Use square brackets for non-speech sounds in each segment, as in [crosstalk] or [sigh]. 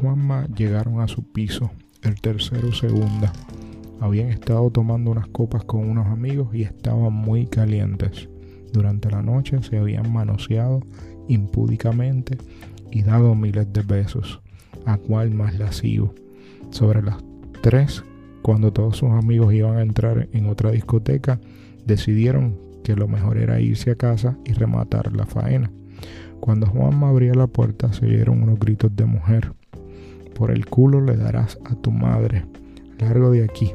Juanma llegaron a su piso, el tercero segunda. Habían estado tomando unas copas con unos amigos y estaban muy calientes. Durante la noche se habían manoseado impúdicamente y dado miles de besos, a cual más lascivo. Sobre las tres, cuando todos sus amigos iban a entrar en otra discoteca, decidieron que lo mejor era irse a casa y rematar la faena. Cuando Juanma abría la puerta se oyeron unos gritos de mujer. Por el culo le darás a tu madre, largo de aquí.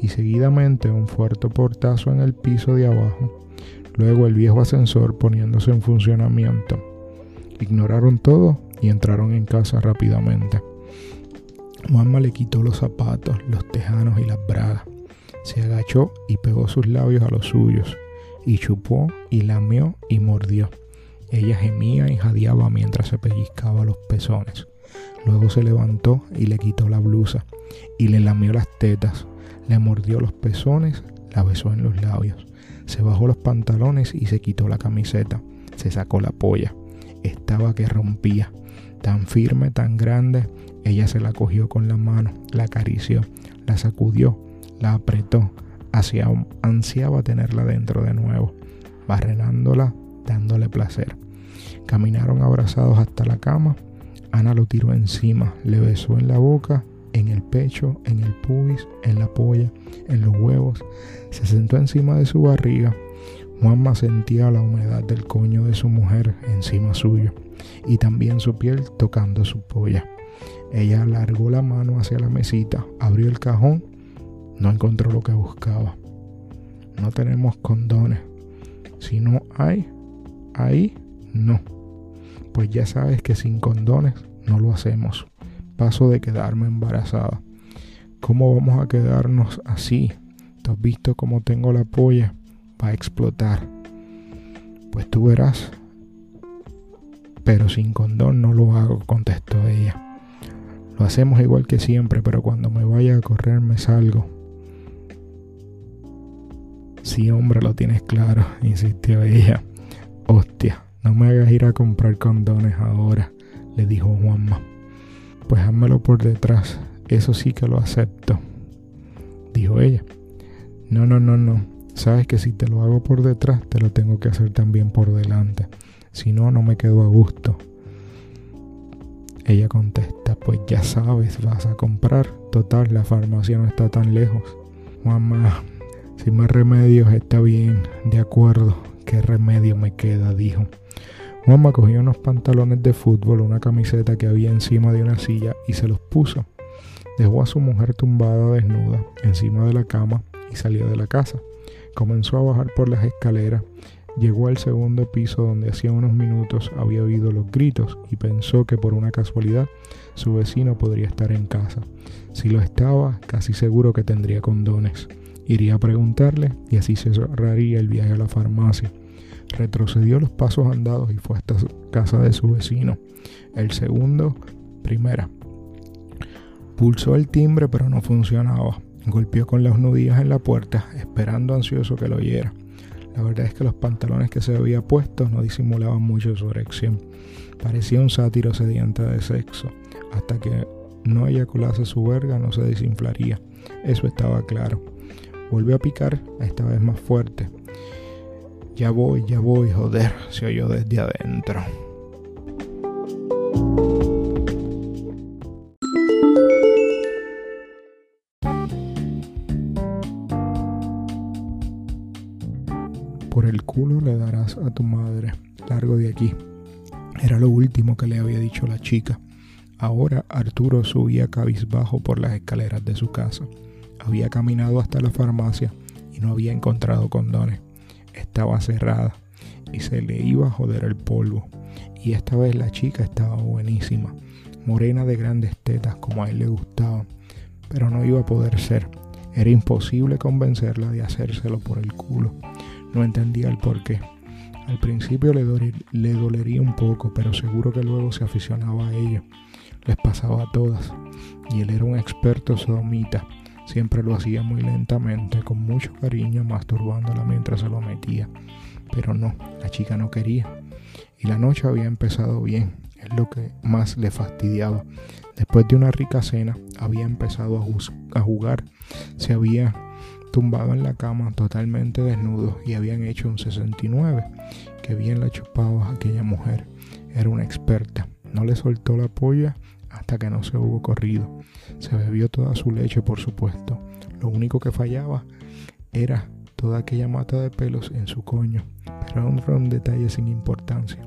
Y seguidamente un fuerte portazo en el piso de abajo. Luego el viejo ascensor poniéndose en funcionamiento. Ignoraron todo y entraron en casa rápidamente. Juanma le quitó los zapatos, los tejanos y las bragas. Se agachó y pegó sus labios a los suyos, y chupó y lamió y mordió. Ella gemía y jadeaba mientras se pellizcaba los pezones. Luego se levantó y le quitó la blusa y le lamió las tetas, le mordió los pezones, la besó en los labios. Se bajó los pantalones y se quitó la camiseta. Se sacó la polla. Estaba que rompía. Tan firme, tan grande, ella se la cogió con la mano, la acarició, la sacudió, la apretó, hacia, ansiaba tenerla dentro de nuevo, barrenándola, dándole placer. Caminaron abrazados hasta la cama. Ana lo tiró encima, le besó en la boca, en el pecho, en el pubis, en la polla, en los huevos. Se sentó encima de su barriga. Juanma sentía la humedad del coño de su mujer encima suyo y también su piel tocando su polla. Ella alargó la mano hacia la mesita, abrió el cajón, no encontró lo que buscaba. No tenemos condones. Si no hay, ahí no. Pues ya sabes que sin condones no lo hacemos. Paso de quedarme embarazada. ¿Cómo vamos a quedarnos así? ¿Tú has visto cómo tengo la polla? Va a explotar. Pues tú verás. Pero sin condón no lo hago, contestó ella. Lo hacemos igual que siempre, pero cuando me vaya a correr me salgo. Sí, hombre, lo tienes claro, [laughs] insistió ella. Hostia, no me hagas ir a comprar condones ahora, le dijo Juanma. Pues házmelo por detrás, eso sí que lo acepto, dijo ella. No, no, no, no. Sabes que si te lo hago por detrás, te lo tengo que hacer también por delante. Si no, no me quedo a gusto. Ella contesta, pues ya sabes, vas a comprar. Total, la farmacia no está tan lejos. Mamá, sin más remedios está bien, de acuerdo. ¿Qué remedio me queda? dijo. Juanma cogió unos pantalones de fútbol, una camiseta que había encima de una silla y se los puso. Dejó a su mujer tumbada desnuda encima de la cama y salió de la casa. Comenzó a bajar por las escaleras. Llegó al segundo piso donde hacía unos minutos había oído los gritos y pensó que por una casualidad su vecino podría estar en casa. Si lo estaba, casi seguro que tendría condones. Iría a preguntarle y así se cerraría el viaje a la farmacia. Retrocedió los pasos andados y fue hasta casa de su vecino. El segundo, primera. Pulsó el timbre pero no funcionaba. Golpeó con las nudillas en la puerta, esperando ansioso que lo oyera. La verdad es que los pantalones que se había puesto no disimulaban mucho su erección. Parecía un sátiro sediente de sexo. Hasta que no eyaculase su verga no se desinflaría. Eso estaba claro. Volvió a picar, esta vez más fuerte. Ya voy, ya voy, joder, se oyó desde adentro. Por el culo le darás a tu madre, largo de aquí. Era lo último que le había dicho la chica. Ahora Arturo subía cabizbajo por las escaleras de su casa. Había caminado hasta la farmacia y no había encontrado condones. Estaba cerrada y se le iba a joder el polvo. Y esta vez la chica estaba buenísima, morena de grandes tetas como a él le gustaba, pero no iba a poder ser. Era imposible convencerla de hacérselo por el culo. No entendía el por qué. Al principio le, le dolería un poco, pero seguro que luego se aficionaba a ello. Les pasaba a todas. Y él era un experto sodomita. Siempre lo hacía muy lentamente, con mucho cariño, masturbándola mientras se lo metía. Pero no, la chica no quería. Y la noche había empezado bien, es lo que más le fastidiaba. Después de una rica cena, había empezado a, jugar. Se había tumbado en la cama totalmente desnudo y habían hecho un 69. Que bien la chupaba aquella mujer. Era una experta. No le soltó la polla hasta que no se hubo corrido. Se bebió toda su leche, por supuesto. Lo único que fallaba era toda aquella mata de pelos en su coño, pero era un detalle sin importancia.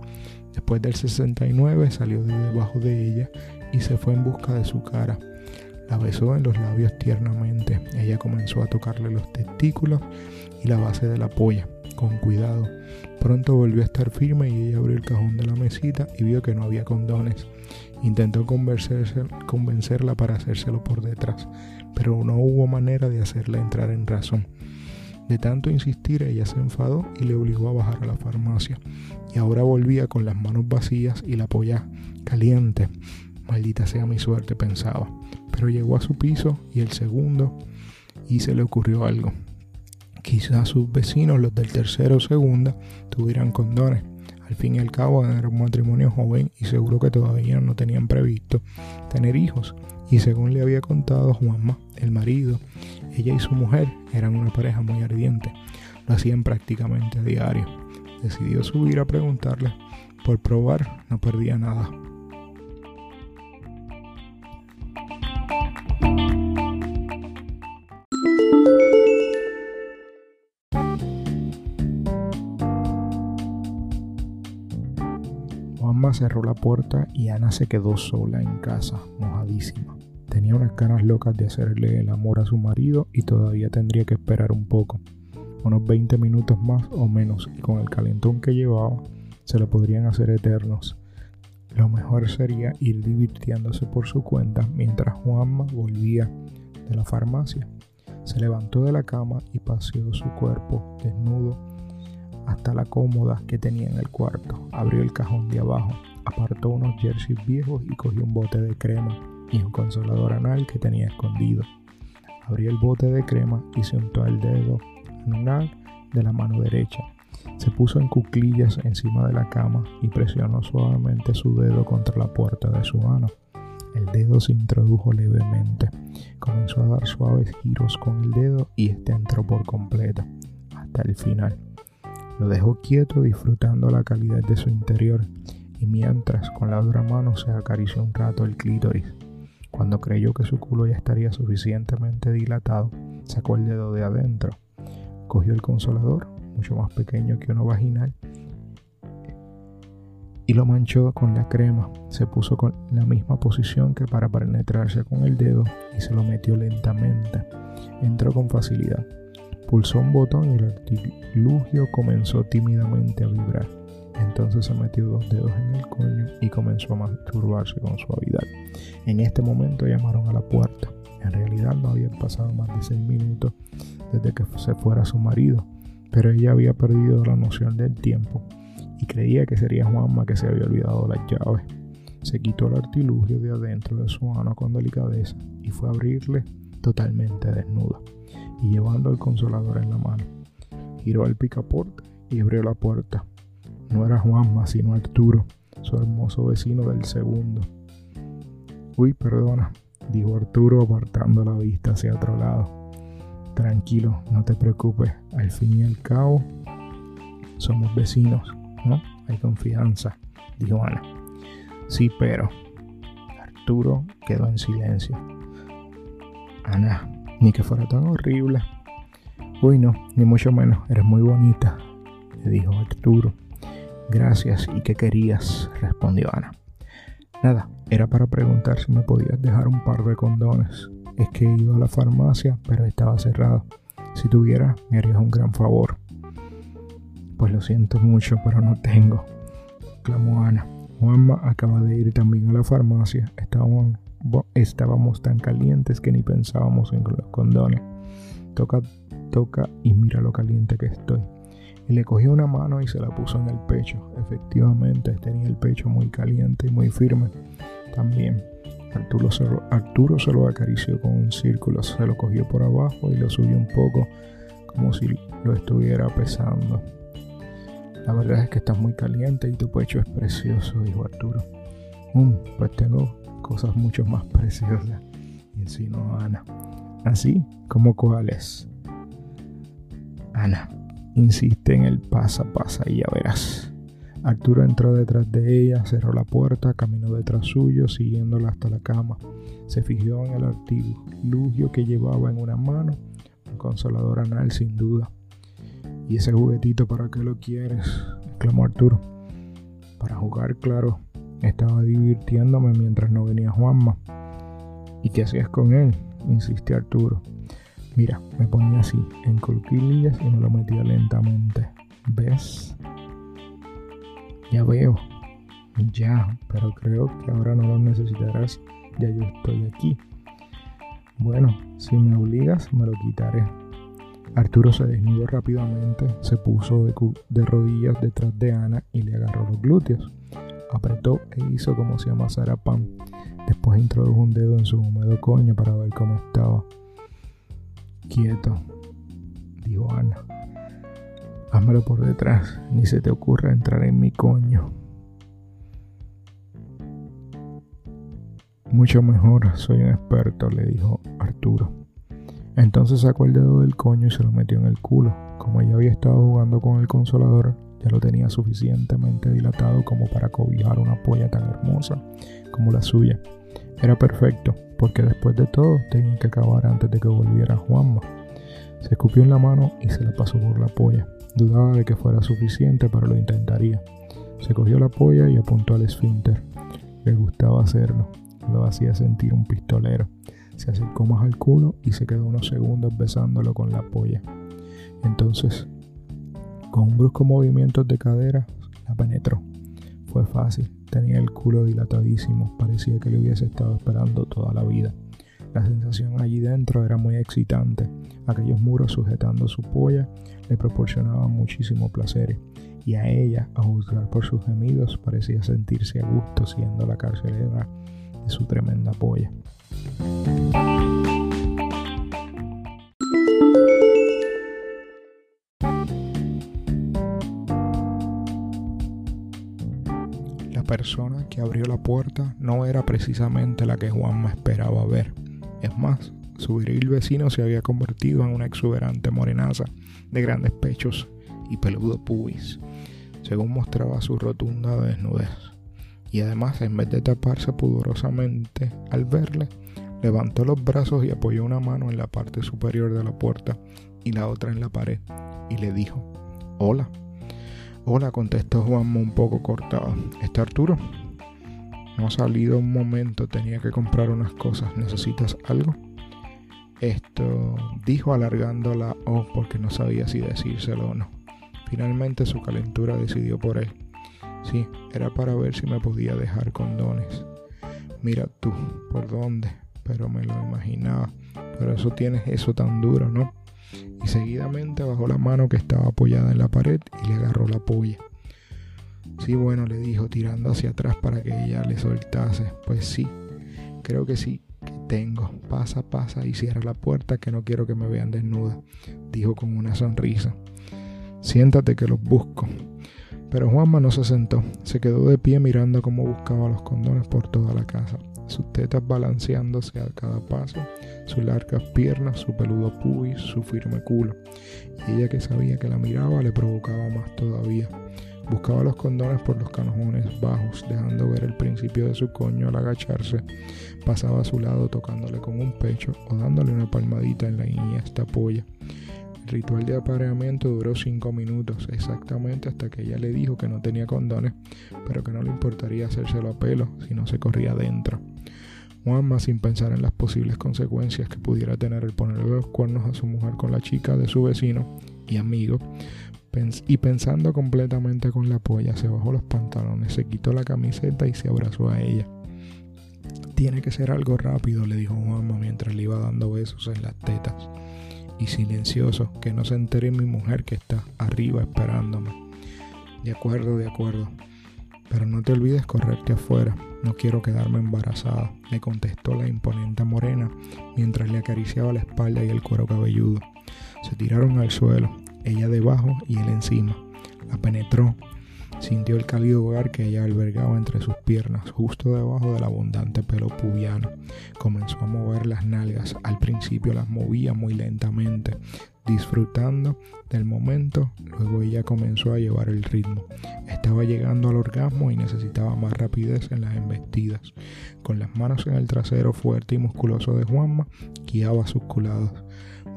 Después del 69 salió de debajo de ella y se fue en busca de su cara. La besó en los labios tiernamente. Ella comenzó a tocarle los testículos y la base de la polla, con cuidado. Pronto volvió a estar firme y ella abrió el cajón de la mesita y vio que no había condones. Intentó convencerla para hacérselo por detrás, pero no hubo manera de hacerla entrar en razón. De tanto insistir, ella se enfadó y le obligó a bajar a la farmacia. Y ahora volvía con las manos vacías y la polla caliente. Maldita sea mi suerte, pensaba. Pero llegó a su piso y el segundo y se le ocurrió algo. Quizás sus vecinos, los del tercero o segunda, tuvieran condones. Al fin y al cabo era un matrimonio joven y seguro que todavía no tenían previsto tener hijos. Y según le había contado Juanma, el marido, ella y su mujer eran una pareja muy ardiente. Lo hacían prácticamente a diario. Decidió subir a preguntarle. Por probar, no perdía nada. Cerró la puerta y Ana se quedó sola en casa, mojadísima. Tenía unas ganas locas de hacerle el amor a su marido y todavía tendría que esperar un poco, unos 20 minutos más o menos, y con el calentón que llevaba se lo podrían hacer eternos. Lo mejor sería ir divirtiéndose por su cuenta mientras Juanma volvía de la farmacia. Se levantó de la cama y paseó su cuerpo desnudo hasta la cómoda que tenía en el cuarto. Abrió el cajón de abajo, apartó unos jerseys viejos y cogió un bote de crema y un consolador anal que tenía escondido. Abrió el bote de crema y se untó el dedo anular de la mano derecha. Se puso en cuclillas encima de la cama y presionó suavemente su dedo contra la puerta de su mano. El dedo se introdujo levemente. Comenzó a dar suaves giros con el dedo y este entró por completo, hasta el final. Lo dejó quieto disfrutando la calidad de su interior y mientras con la otra mano se acarició un rato el clítoris. Cuando creyó que su culo ya estaría suficientemente dilatado, sacó el dedo de adentro, cogió el consolador, mucho más pequeño que uno vaginal, y lo manchó con la crema. Se puso con la misma posición que para penetrarse con el dedo y se lo metió lentamente. Entró con facilidad. Pulsó un botón y el artilugio comenzó tímidamente a vibrar. Entonces se metió dos dedos en el coño y comenzó a masturbarse con suavidad. En este momento llamaron a la puerta. En realidad no habían pasado más de seis minutos desde que se fuera su marido, pero ella había perdido la noción del tiempo y creía que sería Juanma que se había olvidado las llaves. Se quitó el artilugio de adentro de su mano con delicadeza y fue a abrirle totalmente desnuda y llevando el consolador en la mano. Giró al picaporte y abrió la puerta. No era Juanma, sino Arturo, su hermoso vecino del segundo. Uy, perdona, dijo Arturo apartando la vista hacia otro lado. Tranquilo, no te preocupes, al fin y al cabo somos vecinos, ¿no? Hay confianza, dijo Ana. Sí, pero Arturo quedó en silencio. Ana, ni que fuera tan horrible. Uy, no, ni mucho menos, eres muy bonita, le dijo Arturo Gracias, ¿y qué querías? respondió Ana. Nada, era para preguntar si me podías dejar un par de condones. Es que ido a la farmacia, pero estaba cerrado. Si tuviera, me harías un gran favor. Pues lo siento mucho, pero no tengo, clamó Ana. Juanma acaba de ir también a la farmacia. Estábamos, estábamos tan calientes que ni pensábamos en los condones. Toca, toca y mira lo caliente que estoy. Y le cogió una mano y se la puso en el pecho. Efectivamente, tenía el pecho muy caliente y muy firme. También Arturo se, lo, Arturo se lo acarició con un círculo, se lo cogió por abajo y lo subió un poco como si lo estuviera pesando. La verdad es que estás muy caliente y tu pecho es precioso, dijo Arturo. Um, pues tengo cosas mucho más preciosas, insinuó Ana. Así como cuáles. Ana, insiste en el pasa pasa y ya verás. Arturo entró detrás de ella, cerró la puerta, caminó detrás suyo, siguiéndola hasta la cama. Se fijó en el artilugio que llevaba en una mano, un consolador anal sin duda. ¿Y ese juguetito para qué lo quieres? exclamó Arturo. Para jugar, claro. Estaba divirtiéndome mientras no venía Juanma. ¿Y qué hacías con él? insistió Arturo. Mira, me ponía así, en colquillas y me lo metía lentamente. ¿Ves? Ya veo. Ya, pero creo que ahora no lo necesitarás. Ya yo estoy aquí. Bueno, si me obligas, me lo quitaré. Arturo se desnudó rápidamente, se puso de, rodillas detrás de Ana y le agarró los glúteos. Apretó e hizo como si amasara pan. Después introdujo un dedo en su húmedo coño para ver cómo estaba. Quieto, dijo Ana. Házmelo por detrás, ni se te ocurra entrar en mi coño. Mucho mejor, soy un experto, le dijo Arturo. Entonces sacó el dedo del coño y se lo metió en el culo. Como ella había estado jugando con el consolador, ya lo tenía suficientemente dilatado como para cobijar una polla tan hermosa como la suya. Era perfecto, porque después de todo tenía que acabar antes de que volviera Juanma. Se escupió en la mano y se la pasó por la polla. Dudaba de que fuera suficiente, pero lo intentaría. Se cogió la polla y apuntó al esfínter. Le gustaba hacerlo, lo hacía sentir un pistolero. Se acercó más al culo y se quedó unos segundos besándolo con la polla. Entonces, con un brusco movimiento de cadera, la penetró. Fue fácil, tenía el culo dilatadísimo, parecía que le hubiese estado esperando toda la vida. La sensación allí dentro era muy excitante. Aquellos muros sujetando su polla le proporcionaban muchísimo placer y a ella, a juzgar por sus gemidos, parecía sentirse a gusto siendo la carcelera de su tremenda polla. Que abrió la puerta no era precisamente la que Juan me esperaba ver. Es más, su viril vecino se había convertido en una exuberante morenaza de grandes pechos y peludo pubis, según mostraba su rotunda desnudez. Y además, en vez de taparse pudorosamente al verle, Levantó los brazos y apoyó una mano en la parte superior de la puerta y la otra en la pared y le dijo, Hola. Hola, contestó Juanma un poco cortado. ¿Está Arturo? No ha salido un momento, tenía que comprar unas cosas. ¿Necesitas algo? Esto dijo alargando la O porque no sabía si decírselo o no. Finalmente su calentura decidió por él. Sí, era para ver si me podía dejar condones. Mira tú, ¿por dónde? pero me lo imaginaba. Pero eso tienes eso tan duro, ¿no? Y seguidamente bajó la mano que estaba apoyada en la pared y le agarró la polla. Sí, bueno, le dijo, tirando hacia atrás para que ella le soltase. Pues sí, creo que sí, que tengo. Pasa, pasa y cierra la puerta que no quiero que me vean desnuda, dijo con una sonrisa. Siéntate que los busco. Pero Juanma no se sentó, se quedó de pie mirando cómo buscaba los condones por toda la casa sus tetas balanceándose a cada paso, sus largas piernas, su peludo pubis, su firme culo. Y ella que sabía que la miraba le provocaba más todavía. Buscaba los condones por los canojones bajos, dejando ver el principio de su coño al agacharse. Pasaba a su lado tocándole con un pecho o dándole una palmadita en la esta polla. El ritual de apareamiento duró cinco minutos, exactamente hasta que ella le dijo que no tenía condones, pero que no le importaría hacérselo a pelo si no se corría dentro. Juanma, sin pensar en las posibles consecuencias que pudiera tener el ponerle los cuernos a su mujer con la chica de su vecino y amigo, y pensando completamente con la polla, se bajó los pantalones, se quitó la camiseta y se abrazó a ella. Tiene que ser algo rápido, le dijo Juanma mientras le iba dando besos en las tetas. Y silencioso, que no se entere mi mujer que está arriba esperándome. De acuerdo, de acuerdo. Pero no te olvides correrte afuera. No quiero quedarme embarazada, le contestó la imponente morena mientras le acariciaba la espalda y el cuero cabelludo. Se tiraron al suelo, ella debajo y él encima. La penetró. Sintió el cálido hogar que ella albergaba entre sus piernas, justo debajo del abundante pelo pubiano. Comenzó a mover las nalgas. Al principio las movía muy lentamente, disfrutando del momento. Luego ella comenzó a llevar el ritmo. Estaba llegando al orgasmo y necesitaba más rapidez en las embestidas. Con las manos en el trasero fuerte y musculoso de Juanma, guiaba sus culados.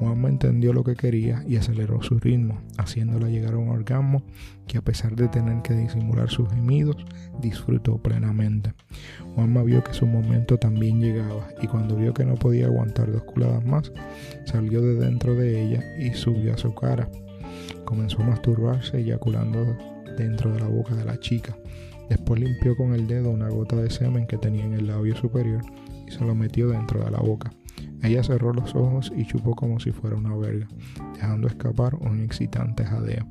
Juanma entendió lo que quería y aceleró su ritmo, haciéndola llegar a un orgasmo que a pesar de tener que disimular sus gemidos, disfrutó plenamente. Juanma vio que su momento también llegaba y cuando vio que no podía aguantar dos culadas más, salió de dentro de ella y subió a su cara. Comenzó a masturbarse eyaculando dentro de la boca de la chica. Después limpió con el dedo una gota de semen que tenía en el labio superior y se lo metió dentro de la boca. Ella cerró los ojos y chupó como si fuera una verga, dejando escapar un excitante jadeo.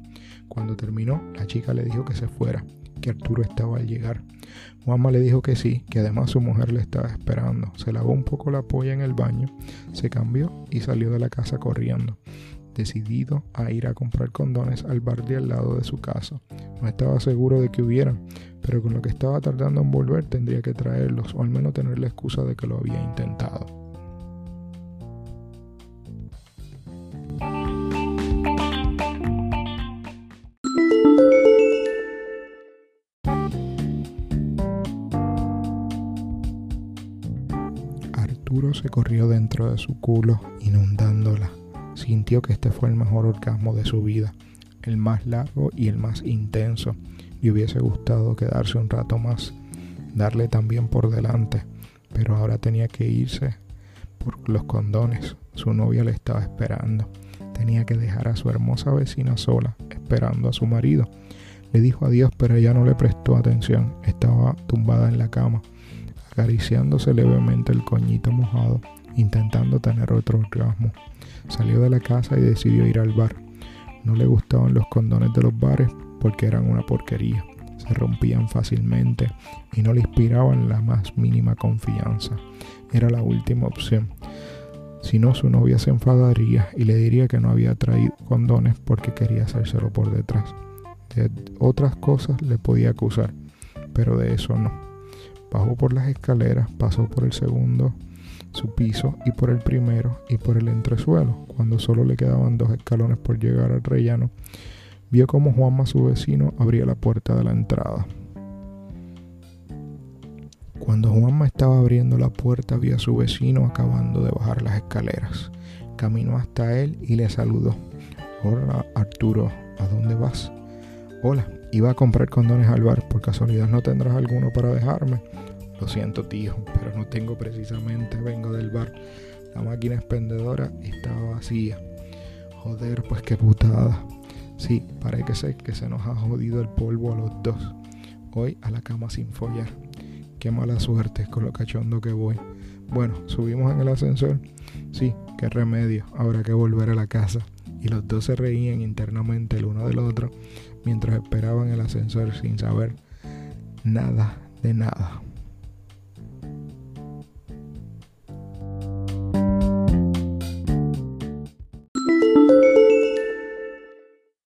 Cuando terminó, la chica le dijo que se fuera, que Arturo estaba al llegar. Juanma le dijo que sí, que además su mujer le estaba esperando. Se lavó un poco la polla en el baño, se cambió y salió de la casa corriendo, decidido a ir a comprar condones al bar de al lado de su casa. No estaba seguro de que hubieran, pero con lo que estaba tardando en volver tendría que traerlos o al menos tener la excusa de que lo había intentado. Se corrió dentro de su culo, inundándola. Sintió que este fue el mejor orgasmo de su vida, el más largo y el más intenso. Le hubiese gustado quedarse un rato más, darle también por delante, pero ahora tenía que irse por los condones. Su novia le estaba esperando. Tenía que dejar a su hermosa vecina sola, esperando a su marido. Le dijo adiós, pero ella no le prestó atención. Estaba tumbada en la cama, acariciándose levemente el coñito mojado, intentando tener otro orgasmo. Salió de la casa y decidió ir al bar. No le gustaban los condones de los bares porque eran una porquería. Se rompían fácilmente y no le inspiraban la más mínima confianza. Era la última opción. Si no, su novia se enfadaría y le diría que no había traído condones porque quería hacérselo por detrás. De otras cosas le podía acusar, pero de eso no. Bajó por las escaleras, pasó por el segundo, su piso, y por el primero y por el entresuelo. Cuando solo le quedaban dos escalones por llegar al rellano, vio como Juanma, su vecino, abría la puerta de la entrada. Cuando Juanma estaba abriendo la puerta, vio a su vecino acabando de bajar las escaleras. Caminó hasta él y le saludó. Hola Arturo, ¿a dónde vas? Hola, iba a comprar condones al bar. ¿Por casualidad no tendrás alguno para dejarme? Lo siento, tío, pero no tengo precisamente. Vengo del bar. La máquina expendedora estaba vacía. Joder, pues qué putada. Sí, parece que se nos ha jodido el polvo a los dos. Hoy a la cama sin follar. Qué mala suerte con lo cachondo que voy. Bueno, subimos en el ascensor. Sí, qué remedio. Habrá que volver a la casa. Y los dos se reían internamente el uno del otro mientras esperaban el ascensor sin saber nada de nada.